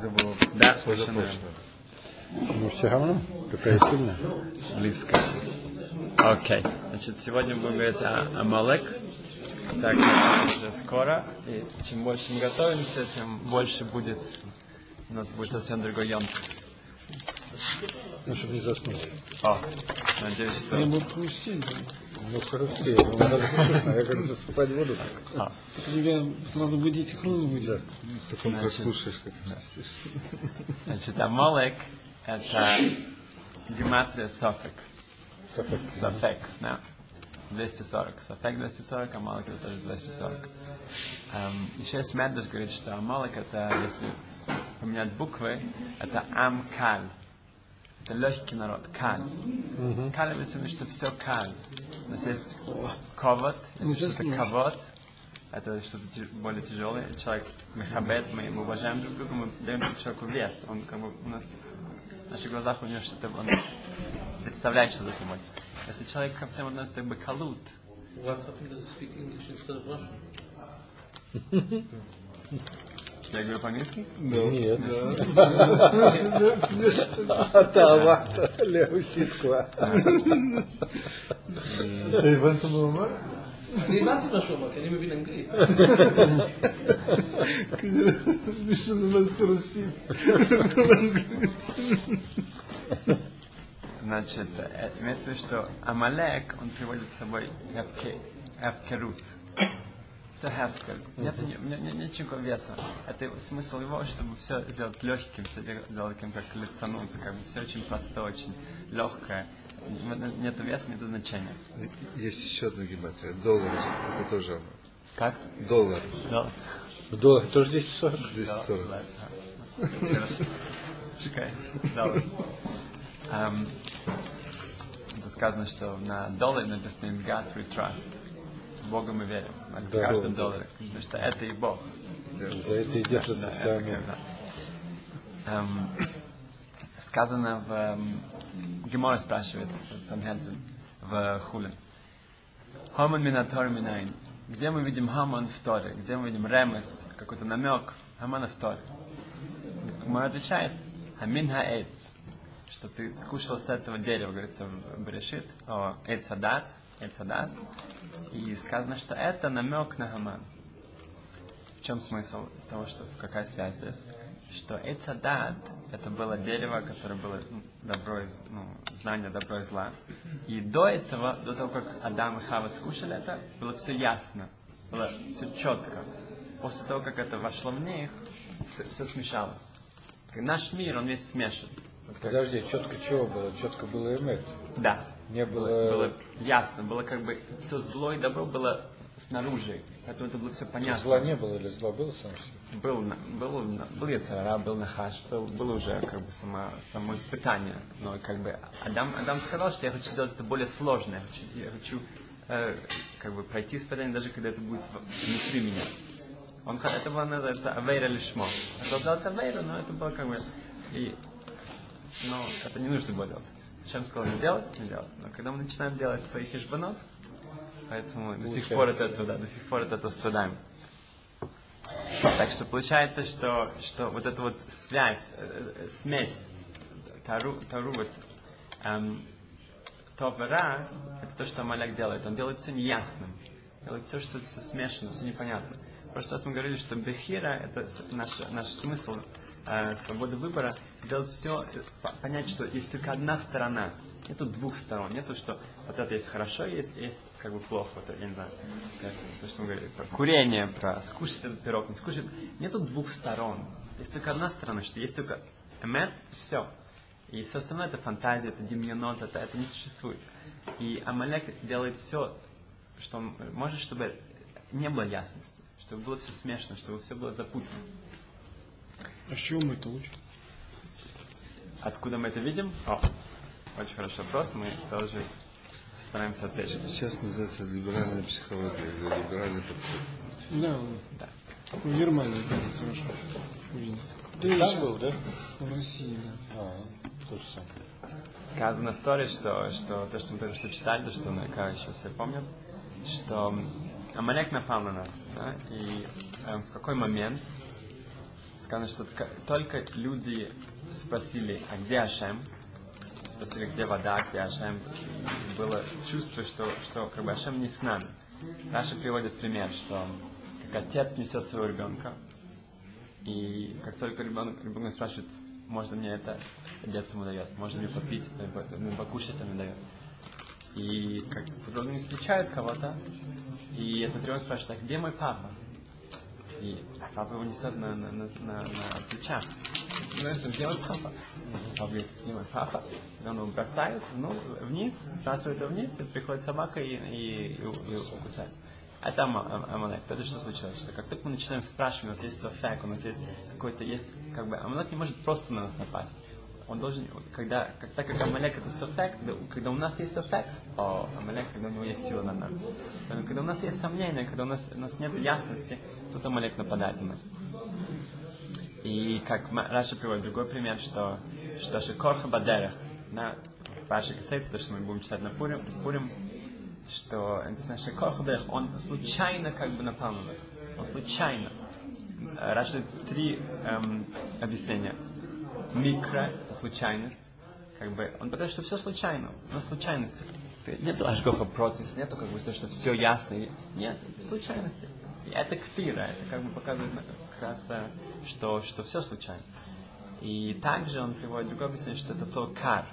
Это было да, совершенно Ну, все равно, какая сильная. близко. Окей. Значит, сегодня будем говорить о Амалек. Так, уже скоро. И чем больше мы готовимся, тем больше будет у нас будет совсем другой ям. Ну, чтобы не заснуть. О, надеюсь, что... Буду хрустеть, да. Ну, хорошо, я как засыпать буду. А, Так тебя сразу будить и хруст будет. Потом Значит, прослушаешь, как ты чистишь. Значит, Амалек это гематрия Софек. Сафек. Софек, да. 240. Софек 240, Амалек это тоже 240. Эм, еще есть Медреш говорит, что Амалек это, если поменять буквы, это Амкаль. Это легкий народ, каль. Каль имеется в виду, что все каль. У нас есть ковод, есть сейчас что-то ковод. Это что-то более тяжелое. Человек мехабет, мы, мы уважаем друг друга, мы даем человеку вес. Он как бы у нас в наших глазах у него что-то он представляет что-то собой. Если человек ко всем относится как бы калут, What happened to speak English instead of Russian? я говорю по-английски, Нет. Атава, леву ситку. אני הבנתי מה שהוא אמר, כי אני מבין אנגלית. Смешно надо хрустеть. Значит, э, имеется в виду, что Амалек, он приводит с собой хевке- хевкерут. Все ни- ни- нет никакого веса. Это смысл его, чтобы все сделать легким, все сделать таким, как лицануть, как бы все очень простое, очень легкое. Нет веса, нет значения. Есть еще одна гематрия. Доллар. Это тоже оно. Как? Доллар. Да. Доллар тоже 240? 240. Да, да. Хорошо. Окей, добре. Эм, Тут сказано, что на долларе написано «In God we trust». В Бога мы верим. В Да. каждом долларе. Потому что это и Бог. За это и держится Да, вся как, да. Эм, Сказано в... эм, Гемора спрашивает, в Хуле. Хаман минатор минайн. Где мы видим Хаман в Торе? Где мы видим Ремес, какой-то намек Хамана в Торе? Гемора отвечает, Хамин хаэц, что ты скушал с этого дерева, говорится в Берешит, о Эцадат, Эцадас, и сказано, что это намек на Хаман. В чем смысл того, что какая связь здесь? Что Эцадат это было дерево, которое было ну, добро и ну, знание добро и зла. И до этого, до того, как Адам и Хава скушали это, было все ясно, было все четко. После того, как это вошло в них, все, смешалось. Так Наш мир, он весь смешан. Вот как- Подожди, четко чего было? Четко было эмет. да. Не Было, было... было ясно, было как бы все зло и добро было снаружи, поэтому это было все понятно. Зла не было или зла было сам себе? Был, был, был Яцерара, был Нахаш, был, было уже как бы само, само испытание. Но как бы Адам, Адам сказал, что я хочу сделать это более сложное. Я хочу, э, как бы пройти испытание, даже когда это будет внутри меня. Он, это было называется Авейра Лишмо. Хотел сделать Авейра, но это было как бы... И, но это не нужно было делать. Чем сказал не делать, не делать. Но когда мы начинаем делать своих хижбанов, поэтому до сих пор от этого, да, до сих пор от этого страдаем. Так что получается, что, что вот эта вот связь, э, э, смесь, тару, тару вот, эм, то вера, это то, что Амаляк делает. Он делает все неясным. Делает все, что все смешано, все непонятно. В прошлый раз мы говорили, что Бехира, это наш, наш смысл э, свободы выбора, делать все, э, по- понять, что есть только одна сторона. Нету двух сторон. Нету, что вот это есть хорошо, есть, есть как бы плохо. Вот, это, я не знаю, как, то, что мы говорили про курение, про скушать этот пирог, не скушать. Нету двух сторон. Есть только одна сторона, что есть только эмет, все. И все остальное это фантазия, это демьянот, это, это не существует. И Амалек делает все, что он может, чтобы не было ясности, чтобы было все смешно, чтобы все было запутано. А с чего мы это учим? Откуда мы это видим? О, очень хороший вопрос, мы тоже стараемся ответить. Сейчас называется либеральная психология или либеральный подход. Да, Да. в Германии, да, хорошо. Увидите. Да и Там был, да? В России, да. А, то же самое. Сказано в Торе, что, что то, что мы только что читали, то, что наверняка еще все помнят, что Амалек напал на нас, да, и э, в какой момент сказано, что только люди спросили, а где Ашем? Спросили, где вода, где Ашем. Было чувство, что, что как бы Ашем не с нами. Раша приводит пример, что как отец несет своего ребенка, и как только ребенок, ребенок спрашивает, можно мне это, отец ему дает, можно мне попить, либо покушать, мне дает. И как потом они встречают кого-то, и этот ребенок спрашивает, а где мой папа? И папа его несет на, на, на, на, на плечах. Знаешь, где мой папа? Папа говорит, мой папа? И он его бросает ну, вниз, сбрасывает его вниз, и приходит собака и, и, и, и укусает. Это Ама- Ам- Амалек. Это что случилось? Что как только мы начинаем спрашивать, у нас есть софек, у нас есть какой-то, есть, как бы, Амалек не может просто на нас напасть. Он должен, когда, как, так как Амалек это софек, когда, у нас есть софек, о Амалек, когда у него есть сила нами. Поэтому, Когда у нас есть сомнения, когда у нас, у нас нет ясности, тут Амалек нападает на нас. И как Раша приводит другой пример, что, что Шикорха Бадерах, на Раша касается, то, что мы будем читать на Пурим, Пурим что написано Шикорха Бадерах, он случайно как бы напал на нас. Он случайно. Э, Раша три эм, объяснения. Микро – это случайность. Как бы, он говорит, что все случайно. У нас случайности. Нету ашгоха против, нету как бы то, что все ясно. Нет, это случайности. И это кфира, это как бы показывает на- как раз, э, что, что все случайно. И также он приводит другое объяснение, что это слово кар,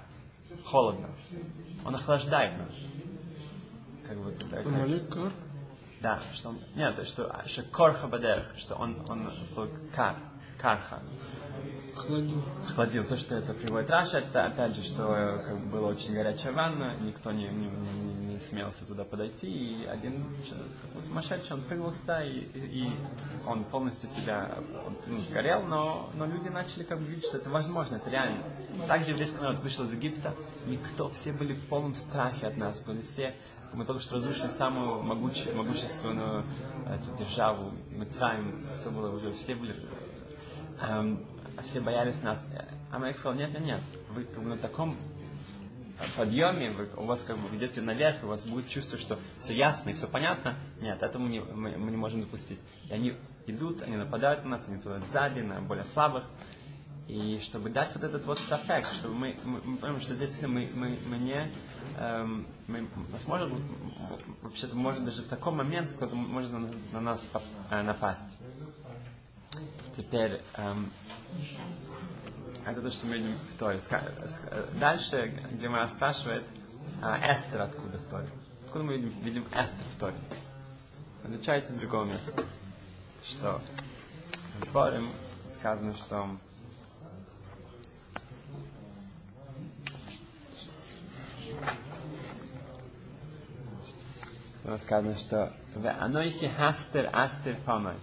холодно. Он охлаждает нас. Как бы, когда- как- да, что он, нет, что, что корха бадерх, что он, он слово кар, карха, Охладил. охладил. То, что это приводит Раша, это опять же, что э, как бы была очень горячая ванна, никто не, не, не- не смелся туда подойти, и один такой сумасшедший, он прыгнул туда, и, и- он полностью себя ну, сгорел, но, но люди начали как бы видеть, что это возможно, это реально. Также еврейский народ вышел из Египта, никто, все были в полном страхе от нас, были все, мы только что разрушили самую могучую, могущественную э, эту державу, Митраем, все было уже, все были эм, все боялись нас. А Малек сказал, нет, нет, нет, вы как бы на таком подъеме, вы, у вас как бы идете наверх, у вас будет чувство, что все ясно и все понятно. Нет, этого мы не, мы, мы не можем допустить. И они идут, они нападают на нас, они нападают сзади, на более слабых. И чтобы дать вот этот вот сафек, чтобы мы, мы, мы понимаем, что здесь мы, мы, мы не, эм, мы, нас может, вообще-то может даже в таком моменте кто-то может на, на нас э, напасть. Теперь, эм, это то, что мы видим в Торе. Дальше Гемара спрашивает, а Эстер откуда в Торе? Откуда мы видим, видим Эстер в Торе? Отличается с другого места. Что в Торе сказано, что Там сказано, что «Ве анойхи хастер астер паной».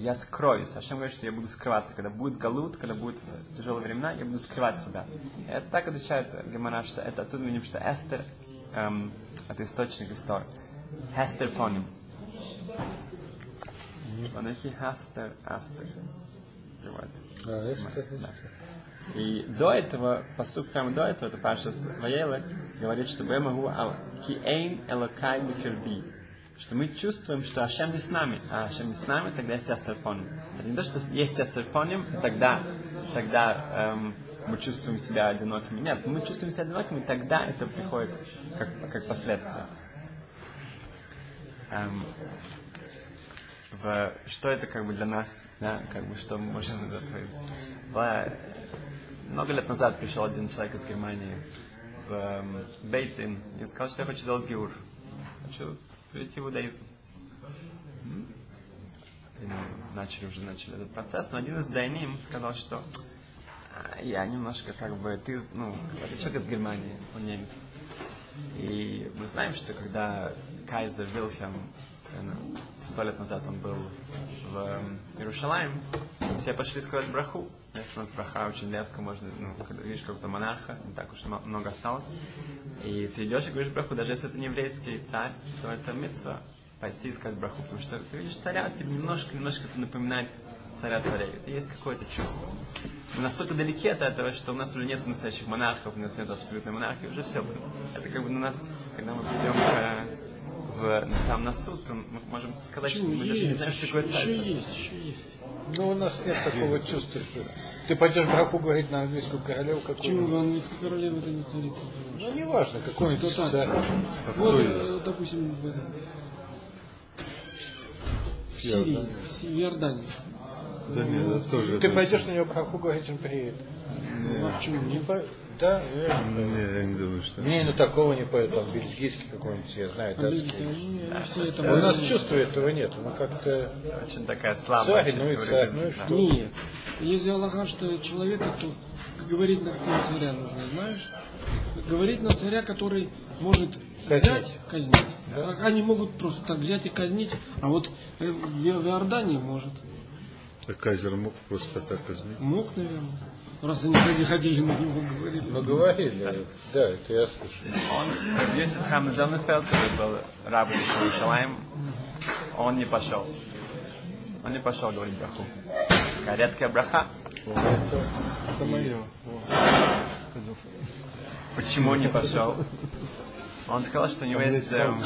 Я скроюсь. Ашем говорит, что я буду скрываться. Когда будет галут, когда будут тяжелые времена, я буду скрывать себя. И это так отличает Гемара, что это оттуда видим, что Эстер эм, это источник истории. Хестер поним. Анахи хастер астер. Приводит. А, это Да. И до этого, посук прямо до этого, это Паша Ваелах, говорит, что Бэмагу ал ки эйн элокай бикерби. Что мы чувствуем, что Ашем не с нами, а Ашем не с нами, тогда есть астерфоним. Это не то, что есть астерфоним, тогда, тогда эм, мы чувствуем себя одинокими. Нет, мы чувствуем себя одинокими, тогда это приходит как, как последствие. Эм, в, что это как бы для нас, да, как бы что мы можем из этого в- много лет назад пришел один человек из Германии в эм, Бейтин и сказал, что я хочу делать гиур. Хочу перейти в иудаизм. Начали уже начали этот процесс, но один из дайним сказал, что «А, я немножко как бы, ты, ну, человек из Германии, он немец. И мы знаем, что когда Кайзер Вильхем э, сто лет назад он был в Иерушалаем, все пошли сказать браху. Если у нас браха очень легко, можно, ну, когда видишь какого-то монарха, не так уж много осталось. И ты идешь и говоришь браху, даже если это не еврейский царь, то это митца пойти и сказать браху, потому что ты видишь царя, тебе немножко, немножко это напоминает царя царей. Это есть какое-то чувство. Мы настолько далеки от этого, что у нас уже нет настоящих монархов, у нас нет абсолютной монархии, уже все. Это как бы на нас, когда мы придем к, в, там на суд, то мы можем сказать, что мы даже не знаем, что такое еще царство. есть, еще есть. Ну, у нас нет такого чувства, что ты пойдешь браху говорить на английскую королеву Почему какую английская королева это не царица? Ну, неважно, какой-нибудь Кто так? царь. Вот, э, допустим, в этом. В Сирии, в Иордании. Да нет, это тоже... Ты пойдешь на него браху говорить, он приедет. Ну, а почему Не нет? по- Да, я- Не, я не думаю, что... Не, ну такого не поет, там бельгийский какой-нибудь, я знаю, видите, датский. У нас чувства этого нет, ну как-то... Очень такая слабая. Царь, ну и царь, ну и да. что? Нет. Если Аллаха, что человека, то говорить на какого царя нужно, знаешь? Говорить на царя, который может Казнить. взять, казнить. А Они могут просто так взять и казнить, а вот э, в в Иордании может. А Кайзер мог просто так казнить? Мог, наверное. Раз они ходили, ходили на него, говорили. Ну говорили, да, это я слышал. Он, Йосиф Хам Зоннефелд, который был рабом Иерушалаем, он не пошел. Он не пошел говорить браху. Такая редкая браха. Это мое. Почему не пошел? Он сказал, что у него есть, эм,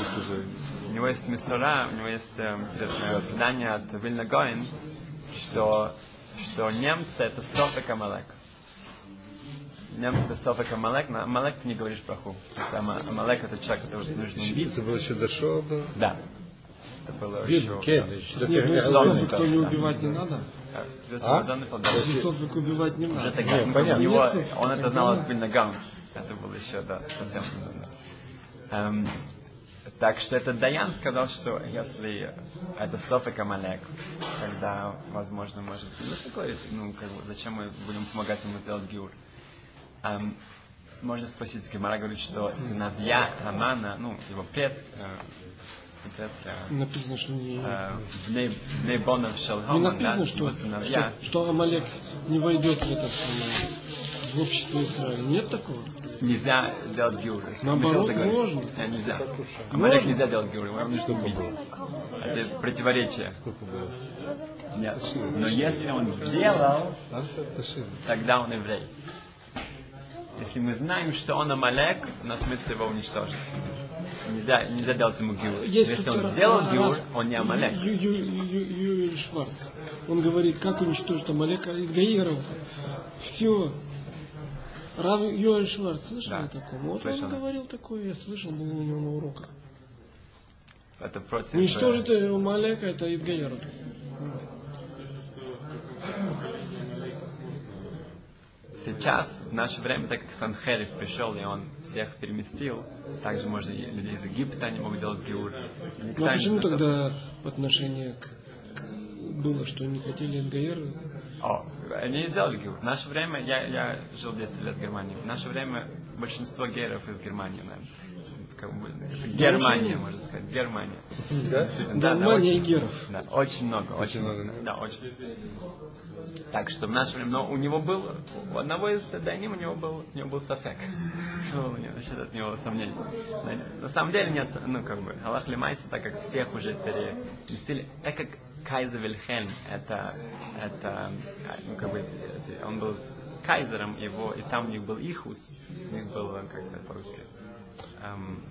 у него есть мисура, у него есть эм, э, предание от Вильна Гоин, что, что немцы это Софик Амалек. Немцы это Софик Амалек, на Амалек ты не говоришь браху. То есть Ама- Амалек это человек, которого тебе нужно убить. Это было еще до Шоба. Да. Это было еще... Ну кто не да. убивать не надо. Йосиф А? Ситофик убивать не Уже надо. тогда, Не, ну, понятно. него, он это знал от Вильнагаун. Это было еще, да, совсем недавно. Эм, так что этот Даян сказал, что если это Софик Амалек, тогда, возможно, может... Ну, такое, ну, как бы, зачем мы будем помогать ему сделать гиур? Эм, можно спросить, Гемара говорит, что сыновья Рамана, ну, его пред, э, не пред, э, Написано, что не... э, Бней Бней Бонов Не Шалхаман, да, написано, что, сыновья, что, что Амалек не войдет в этот самый, в общество Израиля. Нет такого? Нельзя делать. Если Наоборот, можно. э, Нельзя. Амалек Можно. нельзя делать гиур, его нужно убить. Это противоречие. Нет. Но если он сделал, тогда он еврей. Если мы знаем, что он Амалек, у нас смысл его уничтожить. Нельзя, нельзя делать ему гиур. Если он сделал гиур, он не Амалек. Ю- Ю- Ю- Ю- Юрий Шварц. Он говорит, как уничтожить Амалека Гаиров. Все. Рав Юэль Шварц, слышал Да, о таком? Вот слышал. он говорил такое, я слышал, был у него на уроках. Это против... Уничтожить Амалека, это Идгаеров. Сейчас, в наше время, так как Санхериф пришел, и он всех переместил, также можно и людей из Египта, они могут делать. Никто Ну а почему тогда отношение к, к- было, что не хотели Идгаера? О, они не сделали гиур. В наше время, я, я жил 10 лет в Германии, в наше время большинство геров из Германии, наверное. Как бы, Германия, можно сказать, Германия. Да? Германия и очень- геров. Да, очень много, очень много. Да, очень. Так что в наше время, но у него был, у одного из Даним у него был, у него был сафек. Был у него, насчет от него сомнений. На- самом деле нет, ну как бы, Аллах Лимайса, так как всех уже переместили, так как Кайзер Вильхельм, это, это, ну как бы, это- он был кайзером его, и там у них был Ихус, у них был, как сказать по-русски, эм,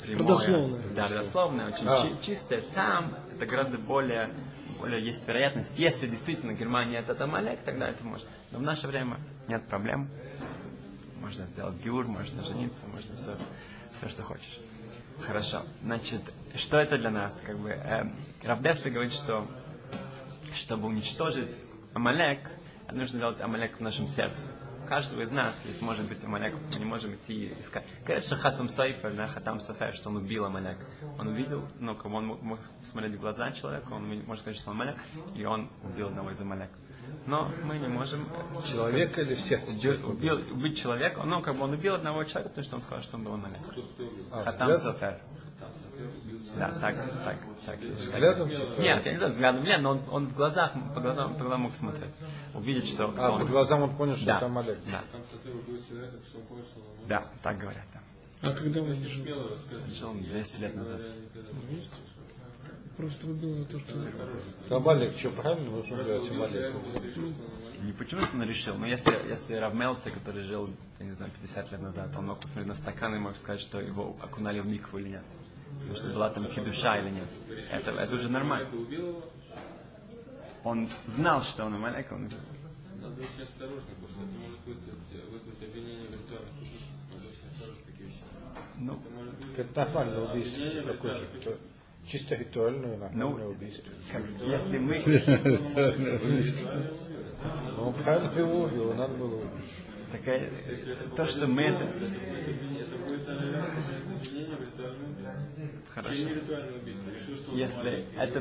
прямое. Родословное. Да, родословное, очень А. чи- чистое. Там это гораздо более, более есть вероятность. Если действительно Германия это Амалек, тогда это может. Но в наше время нет проблем. Можно сделать гюр, можно жениться, можно все, все что хочешь. Хорошо. Значит, что это для нас? Как бы, эм, Рав Десли говорит, что чтобы уничтожить Амалек, нужно делать Амалек в нашем сердце. Каждого из нас, если может быть Амалек, мы не можем идти искать. Что Хасам Сайфер, да, Хатам Сафер, что он убил Амалек. Он увидел, ну, бы он мог, мог смотреть в глаза человека, он может сказать, что он Амалек, и он убил одного из Амалек. Но мы не можем э, Человек или всех? убил, убить человека, ну, как бы он убил одного человека, потому что он сказал, что он был Амалек. А, Хатам? Сафер. Да, так, так, так. Взглядом типа? Нет, я не знаю, взглядом нет, но он, он в глазах, по глазам, по глазам мог смотреть. Увидеть, что А, он. по глазам он понял, что да, это Амалек. да. Да, так говорят, да. А когда он жил? Жил он 200 лет назад. Просто убил за то, что... Амалек, что правильно нужно делать? Не почему что он решил, но если, если Равмелце, который жил, я не знаю, 50 лет назад, он мог посмотреть на стакан и мог сказать, что его окунали в микву или нет. Потому что была там кидуша или нет. Это, это уже нормально. Он знал, что он Амалек, он Надо очень осторожно, потому что это может вызвать, вызвать обвинение в ритуале. Надо очень осторожно такие вещи. ну, Это нормальное убийство. обвинение в Такое же. Чисто ритуальное нормальное Ну, убийство. как, если мы он правильно его убил, надо было такая, то, что мы это хорошо. Если это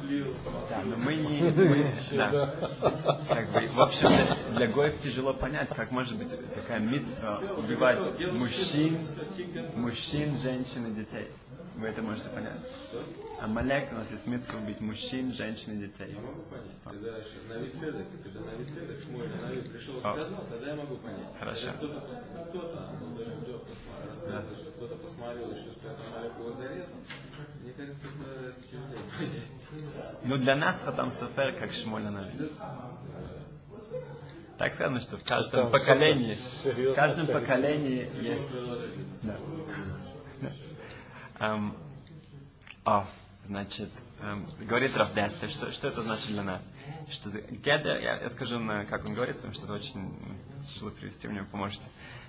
слил. Да, но мы не, мы, да, как бы, в общем, для, для гоев тяжело понять, как может быть такая митва убивать мужчин, мужчин, женщин и детей. Вы это можете понять? Амалек у нас есть митва убить мужчин, женщин и детей. Я могу понять. Когда Нави Цедек, когда Нави Цедек, Шмуэль Нави пришел и А. сказал, тогда я могу понять. Хорошо. Когда Кто-то, кто-то, он даже вдруг посма- рассказывает, что кто-то посмотрел, решил, что это Малек его зарезал. Мне кажется, это тяжелее понять. Ну, для нас Хатам Софер как Шмоль Нави. Так сказано, что в каждом поколении, в каждом поколении есть Да Да. Эм, о, значит, эм, говорит Рафдестер, что, что это значит для нас? Что за- гедер, я, я скажу, на, как он говорит, потому что это очень м, тяжело привести, вы мне поможете.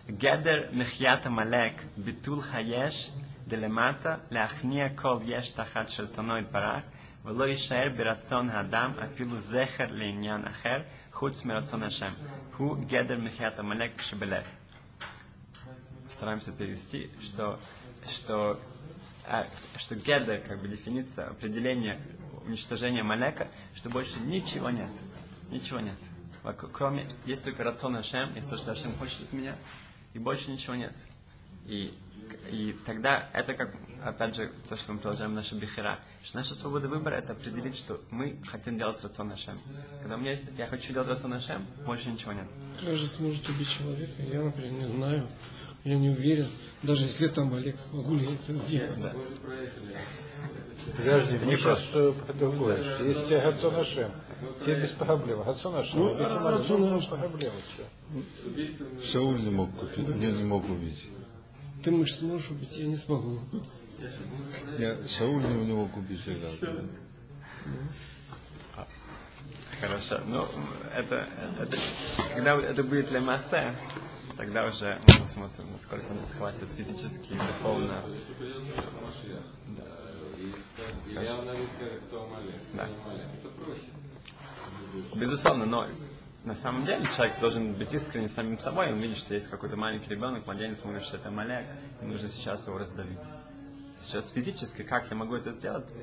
Гедер мехьята малек битул хаеш делемата להכניע כל יש תחת שלטונו יתברך ולא יישאר ברצון האדם אפילו זכר לעניין אחר חוץ מרצון השם. הוא גדר מחיית עמלק שבלב. стараемся перевести, что, что, а, что гедер, как бы дефиниция, определение уничтожения Малека, что больше ничего нет. Ничего нет. Кроме, есть только рацион Ашем, есть то, что Ашем хочет от меня, и больше ничего нет. И, и тогда это как, опять же, то, что мы продолжаем наша бихера, что наша свобода выбора это определить, что мы хотим делать рацион Ашем. Когда у меня есть, я хочу делать рацион Ашем, больше ничего нет. Как же сможет убить человека? Я, например, не знаю. Я не уверен. Даже если там Олег, смогу ли я это сделать. Да. Подожди, мы сейчас про другое. Если тебе Гацон Ашем, тебе без проблем. Гацон Ашем, Ну, а Гацон ну, Ашем. проблемы. Шауль не мог купить, не, не мог убить. Ты мышь сможешь убить, я не смогу. Я, Шауль не, не мог убить всегда. Хорошо. Ну, это, это, когда это будет для массы, тогда уже мы посмотрим, насколько нас хватит физически и духовно. Да. Проще. Безусловно, но на самом деле человек должен быть искренне с самим собой. Он видит, что есть какой-то маленький ребенок, младенец, смотрит, что это Малек, и нужно сейчас его раздавить. Сейчас физически, как я могу это сделать?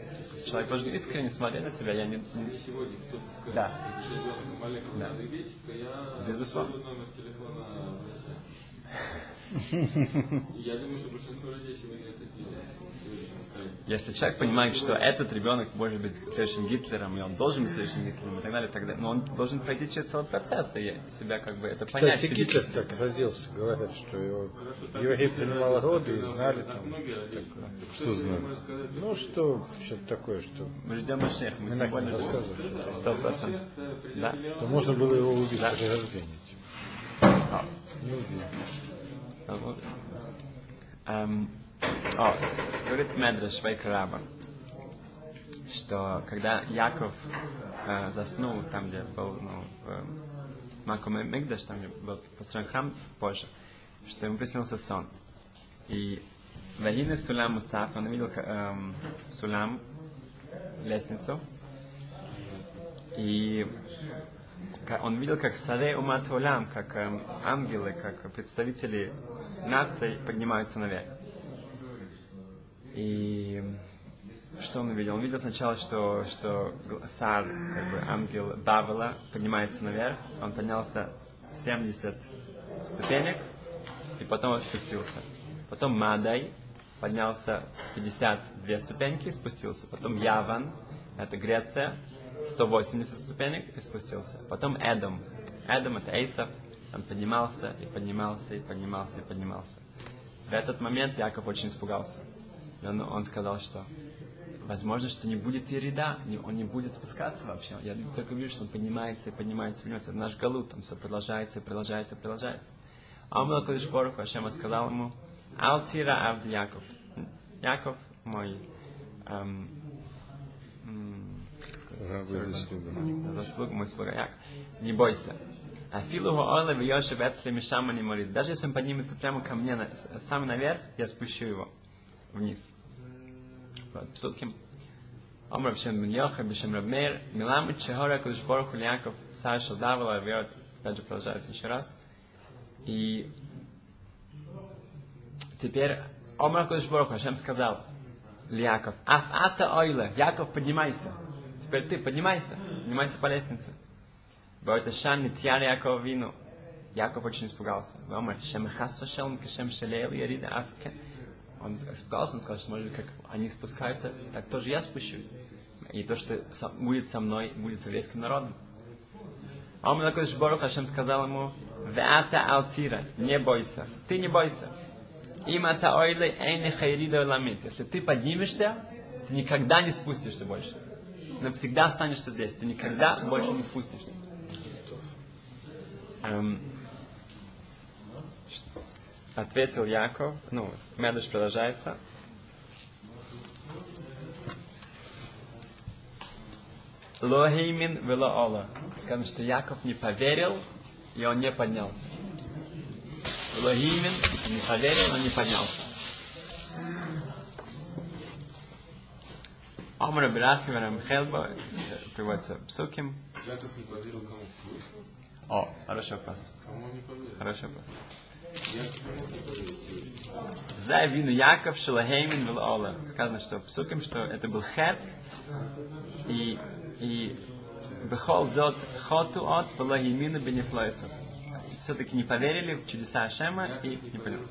Человек должен искренне смотреть на себя. Я не, не- Сегодня кто-то скажет, Да. что ребенка Амалека Да. надо бить, то я Безусловно. номер телефона Я думаю, что большинство людей сегодня это сделают. Сегодня. Если человек понимает, что этот ребенок может быть следующим Гитлером, и он должен быть следующим Гитлером и так далее, тогда, но он должен пройти через целый процесс и себя как бы это понять. Кстати, Гитлер как родился, говорят, что его еврей принимал роды и знали там. Что знаю? Ну что, что-то такое, что, Мы ждем Машех, мы тем более сто процентов. Да? что можно было его убить Да. при рождении. Эм, о, говорит Медреш Вайкараба, что когда Яков э, заснул там, где был ну, в Маком Мигдаш, там, где был построен храм позже, что ему приснился сон. И Вагины Сулам Муцаф, он видел эм, Сулам, лестницу, и он видел, как Саре Умат Улам, как эм, ангелы, как представители наций поднимаются наверх. И что он увидел? Он видел сначала, что, что Сар, как бы ангел Бавела, поднимается наверх. Он поднялся 70 ступенек, и потом он спустился. Потом Мадай поднялся 52 ступеньки и спустился. Потом Яван, это Греция, 180 ступенек и спустился. Потом Эдом. Эдом это Эйсов, он поднимался и поднимался и поднимался и поднимался. В этот момент Яков очень испугался. И он, он сказал, что возможно, что не будет Ирида, не, он не будет спускаться вообще. Я только вижу, что он поднимается и поднимается, поднимается. Это наш галут, там все продолжается и продолжается и продолжается. А он Кадыш Боруху, Ашема сказал ему, Алтира Авди Яков, Яков, мой эм, заслуга, мой слуга Яков, не бойся. А филу Оля в Йошев Эцли Мишама не молит. Даже если он поднимется прямо ко мне, сам наверх, я спущу его вниз. Вот, Псуким. Омар Бшем Бен Йоха, Бшем Рабмейр, Миламит Чехора, Кудыш Бороху Яков, Сара Шалдавала, Верот, опять же продолжается еще раз. И теперь Омар Кудыш Бороху, Хашем сказал, Яков, Аф Ата Ойле, Яков, поднимайся. Теперь ты поднимайся, поднимайся по лестнице. Боит Шан Нитьяр Яков Вину. Яков очень испугался. Африка. Он испугался, он сказал, что может как они спускаются, так тоже я спущусь. И то, что будет со мной, будет с еврейским народом. А он такой Барух Хашем сказал ему, Веата Алтира, не бойся, ты не бойся. Им ата ойле эйне хайрида ламит. Если ты поднимешься, ты никогда не спустишься больше. Навсегда останешься здесь. Ты никогда больше не спустишься. Эм, ответил Яков, ну, Медыш продолжается. Лохеймин вело ола. Сказано, что Яков не поверил, и он не поднялся. Лохеймин не поверил, но не поднялся. Омар Брахи Рамхелба приводится псуким. Яков не поверил кому? О, хороший вопрос. Кому не поверил? Хороший вопрос. За вину Яков Шилахеймин был Ола. Сказано, что псуким, что это был хет, и, и Бехол зот хоту от была емина бенефлойсов. Все-таки не поверили в чудеса Ашема и не поняли.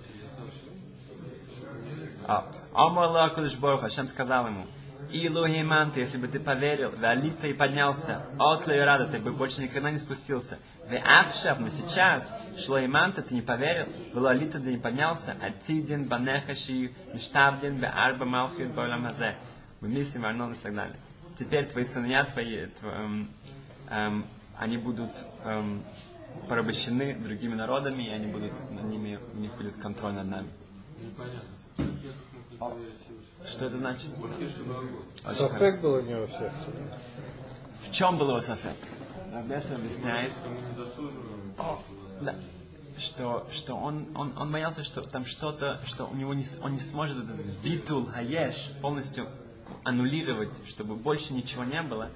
А, Омар Лакудыш Борох, Ашем сказал ему, Илухиман, если бы ты поверил, Валита и поднялся, от рада, ты бы больше никогда не спустился. Ве Ахшав, но сейчас, Шлоиманта, ты не поверил, Валалита, ты не поднялся, Атидин, Банехаши, Миштавдин, Ве Арба Малхит, Бойламазе, Мисим, Арнон и так далее. Теперь твои сыновья твои, тв- эм, эм, они будут эм, порабощены другими народами, и они будут над ними, у них будет контроль над нами. Непонятно. Как Яков мог не поверить Всевышнему? Что это значит? Хорошо. Софек было у него в сердце. В чем был его софек? Рабеса объясняет, не да, что, что он, он, он боялся, что там что-то, что у него не, он не сможет этот битул хаеш полностью аннулировать, чтобы больше ничего не было.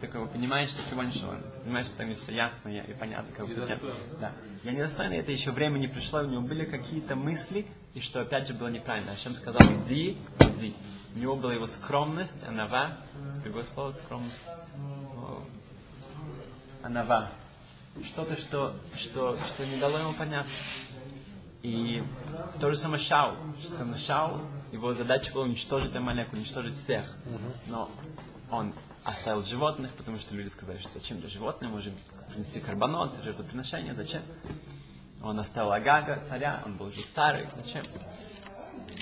Такого понимаешь, что Кивон ты понимаешь, что там не все ясно и понятно. Как бы, нет. Да. Я недостойный, это еще время не пришло, у него были какие-то мысли, и что опять же было неправильно. Ашем сказал, иди, иди. У него была его скромность, анава, другое слово скромность. Анава. Что-то, что, что, что не дало ему понять. И то же самое Шау. Что Шау, его задача была уничтожить Амалеку, уничтожить всех. Но он оставил животных, потому что люди сказали, что зачем для животных, можем принести карбонот, жертвоприношение, зачем? Он оставил Агага, царя, он был уже старый, зачем?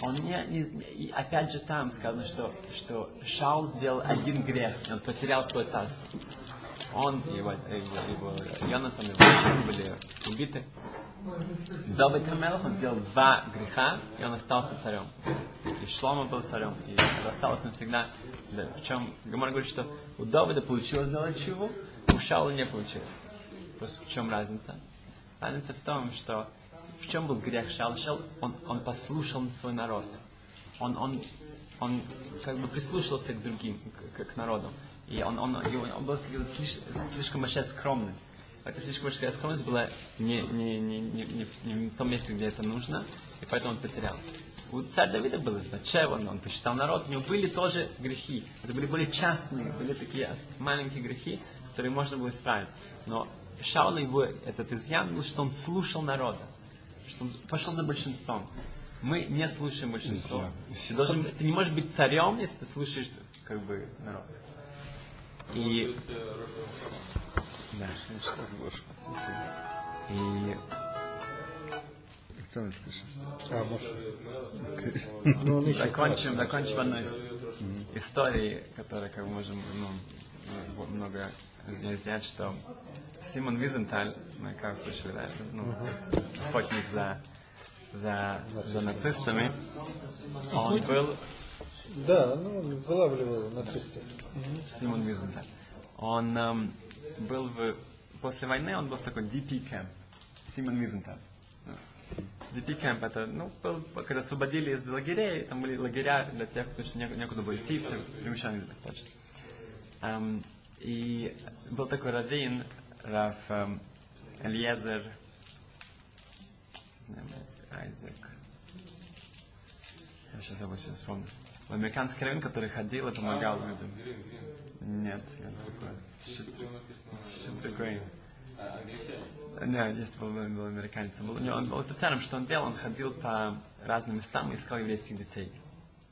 Он не, не- и опять же там сказано, что, что Шаул сделал один грех, он потерял свое царство. Он его, его, его Йонатан, его сын были убиты. Давид Хамелах, он сделал два греха, и он остался царем. И Шлома был царем, и осталось навсегда. Да, Причем Гамар говорит, что у Давида получилось сделать чего, у Шаула не получилось. Просто в чем разница? Разница в том, что в чем был грех Шаула? Шаул, он, он послушал свой народ. Он, он, он как бы прислушался к другим, к, к- народу. И он, он, он, он был как бы слиш- слишком большая скромность. Эта слишком большая скромность была не, не, не, не, не, не в том месте, где это нужно, и поэтому он потерял. У царя Давида был Батшева, он, он посчитал народ, у него были тоже грехи. Это были более частные, были такие маленькие грехи, которые можно было исправить. Но Шаула его этот изъян был, что он слушал народа, что он пошел за большинством. Мы не слушаем большинство. Ты, должен, ты не можешь быть царем, если ты слушаешь как бы народ. И да. И А. Ну, закончим, закончим одной ис- истории, которая, как мы можем ну, много нее сделать, что Симон Визенталь, мы как слышали, да, ну, охотник за за, за нацистами, он Охотник? был Да, ну, он вылавливал нацистов. Симон Визенталь. Он эм, был в... После войны он был в такой DP camp. Симон Визенталь. DP camp это, ну, был, когда освободили из лагерей, там были лагеря для тех, кто некуда было идти, все примещали достаточно. Эм, и был такой раввин, Раф эм, Эльезер, Айзек, я сейчас забыл, сейчас вспомню. Американский раввин, который ходил и помогал людям. Нет, нет, такой. Что такое? Да, есть был, был американец. Был, он был офицером, что он делал, он ходил по разным местам и искал еврейских детей.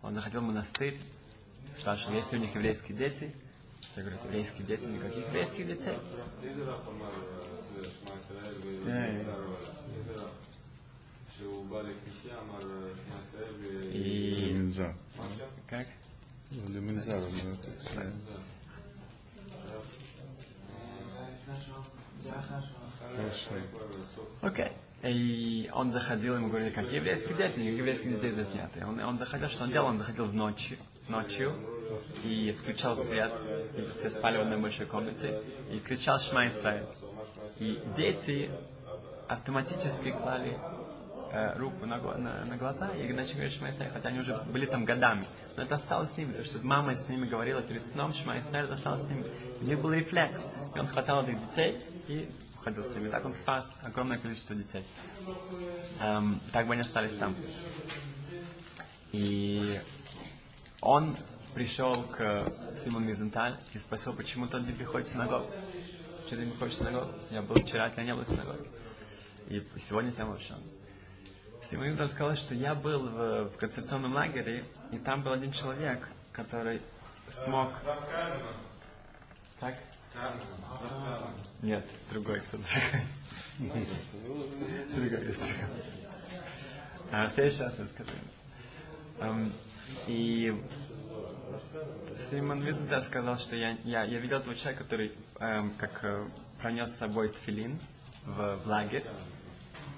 Он находил монастырь, спрашивал, есть ли у них еврейские дети. Я говорю, еврейские дети, никаких еврейских детей. И... Как? Леминзар. Окей. И он заходил, ему говорили, как еврейские дети, еврейских детей. И он, он заходил, что он делал? Он заходил в ночью, ночью и включал свет, и все спали в одной большой комнате, и кричал Шма. И дети автоматически клали э, руку на, на, на глаза и начали говорить Шма хотя они уже были там годами. Но это осталось с ними, потому что мама с ними говорила перед сном, Шма Исраэль, это осталось с ними. У них был рефлекс. И он хватал этих детей и уходил с ними. Так он спас огромное количество детей. Эм, так бы они остались там. И он пришел к Симону Мизенталь и спросил, почему тот не приходит в синагогу. Почему ты не приходишь в синагогу? Я был вчера, тебя не было в синагоге. И сегодня тебя вообще. Симон Мизенталь сказал, что я был в, в концентрационном лагере, и там был один человек, который смог... Так? Нет, другой кто-то. Другой есть. А, в следующий раз я скажу. Эм, и Симон Визенда сказал, что я, я, я видел этого человека, который эм, как э, пронес с собой тфилин в, в лагерь.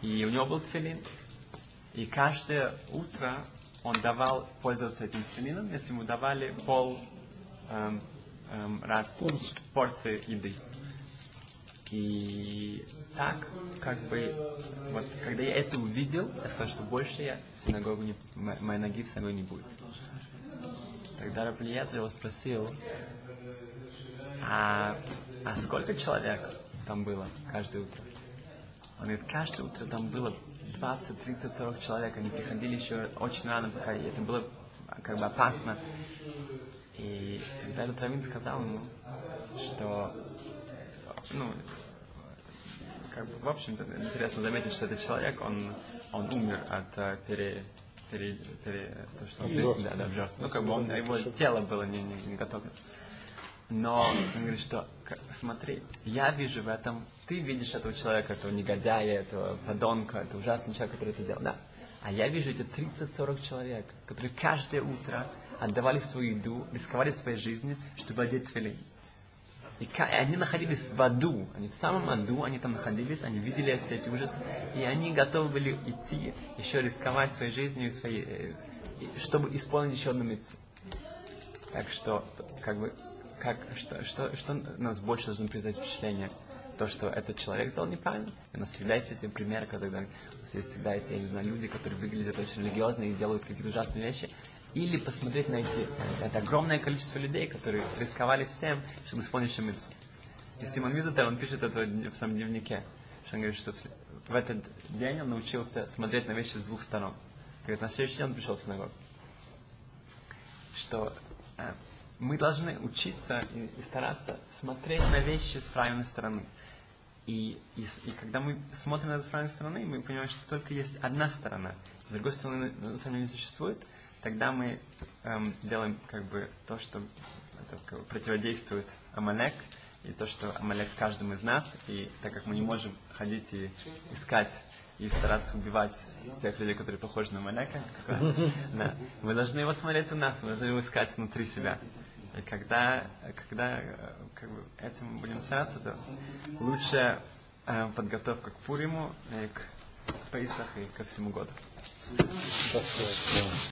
И у него был тфилин. И каждое утро он давал пользоваться этим тфилином, если ему давали пол эм, эм, раз порции еды. И так, как бы, вот, когда я это увидел, я сказал, что больше я синагогу не, мо- моей ноги в синагогу не будет. Тогда Рабелиезер его спросил, а, а сколько человек там было каждое утро? Он говорит, каждое утро там было 20, 30, 40 человек. Они приходили еще очень рано, пока это было как бы опасно. И тогда этот раввин сказал ему, что, ну, как бы, в общем-то, интересно заметить, что этот человек, он, он умер от э, пере, пере, пере- то, что он, да, да, обжорства. Ну, как бы он, его тело было не, не, не готово. Но он говорит, что смотри, я вижу в этом, ты видишь этого человека, этого негодяя, этого подонка, этого ужасного человека, который это делал, да. А я вижу эти 30-40 человек, которые каждое утро отдавали свою еду, рисковали своей жизнью, чтобы одеть твилин. И они находились в аду, они в самом аду, они там находились, они видели все эти ужасы, и они готовы были идти, еще рисковать своей жизнью, своей, э, чтобы исполнить еще одну митцву. Так что, как бы, как, что, что, что нас больше должно произойти впечатление? То, что этот человек сделал неправильно. И у нас всегда есть эти примеры, когда у нас есть всегда эти, я не знаю, люди, которые выглядят очень религиозно и делают какие-то ужасные вещи. Или посмотреть на эти, это огромное количество людей, которые рисковали всем, чтобы исполнить шемицу. И Симон Визитер, он пишет это в своем дневнике, что он говорит, что в этот день он научился смотреть на вещи с двух сторон. Говорит, на следующий день он пришел в синагогу что э, мы должны учиться и, и стараться смотреть на вещи с правильной стороны. И, и, и когда мы смотрим на это с правильной стороны, мы понимаем, что только есть одна сторона, с другой стороны на самом деле не существует, тогда мы эм, делаем как бы то, что это противодействует Амалек, и то, что Амалек в каждом из нас, и так как мы не можем ходить и искать и стараться убивать тех людей, которые похожи на Амалека, да, мы должны его смотреть у нас, мы должны его искать внутри себя. И когда, когда э, как бы, этим будем стараться, то лучшая э, подготовка к Пуриму и к Пейсах и ко всему году.